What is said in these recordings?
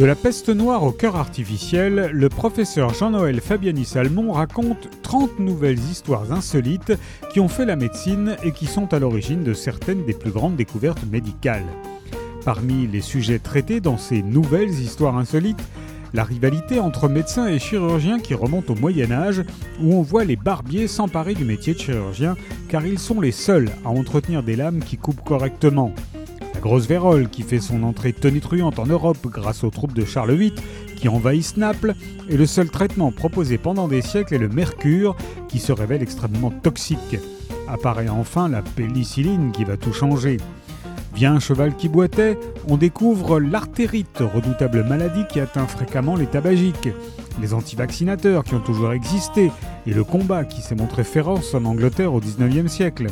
De la peste noire au cœur artificiel, le professeur Jean-Noël Fabiani Salmon raconte 30 nouvelles histoires insolites qui ont fait la médecine et qui sont à l'origine de certaines des plus grandes découvertes médicales. Parmi les sujets traités dans ces nouvelles histoires insolites, la rivalité entre médecins et chirurgiens qui remonte au Moyen Âge, où on voit les barbiers s'emparer du métier de chirurgien, car ils sont les seuls à entretenir des lames qui coupent correctement. Grosse vérole qui fait son entrée tonitruante en Europe grâce aux troupes de Charles VIII qui envahissent Naples, et le seul traitement proposé pendant des siècles est le mercure qui se révèle extrêmement toxique. Apparaît enfin la pénicilline qui va tout changer. Vient un cheval qui boitait, on découvre l'artérite, redoutable maladie qui atteint fréquemment les tabagiques, les antivaccinateurs qui ont toujours existé, et le combat qui s'est montré féroce en Angleterre au XIXe siècle.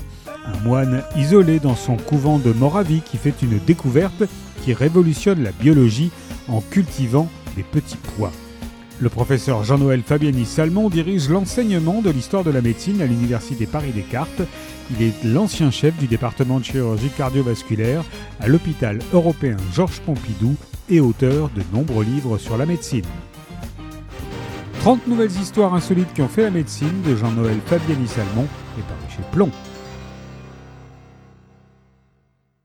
Un moine isolé dans son couvent de Moravie qui fait une découverte qui révolutionne la biologie en cultivant des petits pois. Le professeur Jean-Noël Fabiani Salmon dirige l'enseignement de l'histoire de la médecine à l'Université Paris-Descartes. Il est l'ancien chef du département de chirurgie cardiovasculaire à l'hôpital européen Georges Pompidou et auteur de nombreux livres sur la médecine. 30 nouvelles histoires insolites qui ont fait la médecine de Jean-Noël Fabiani Salmon est paru chez Plomb.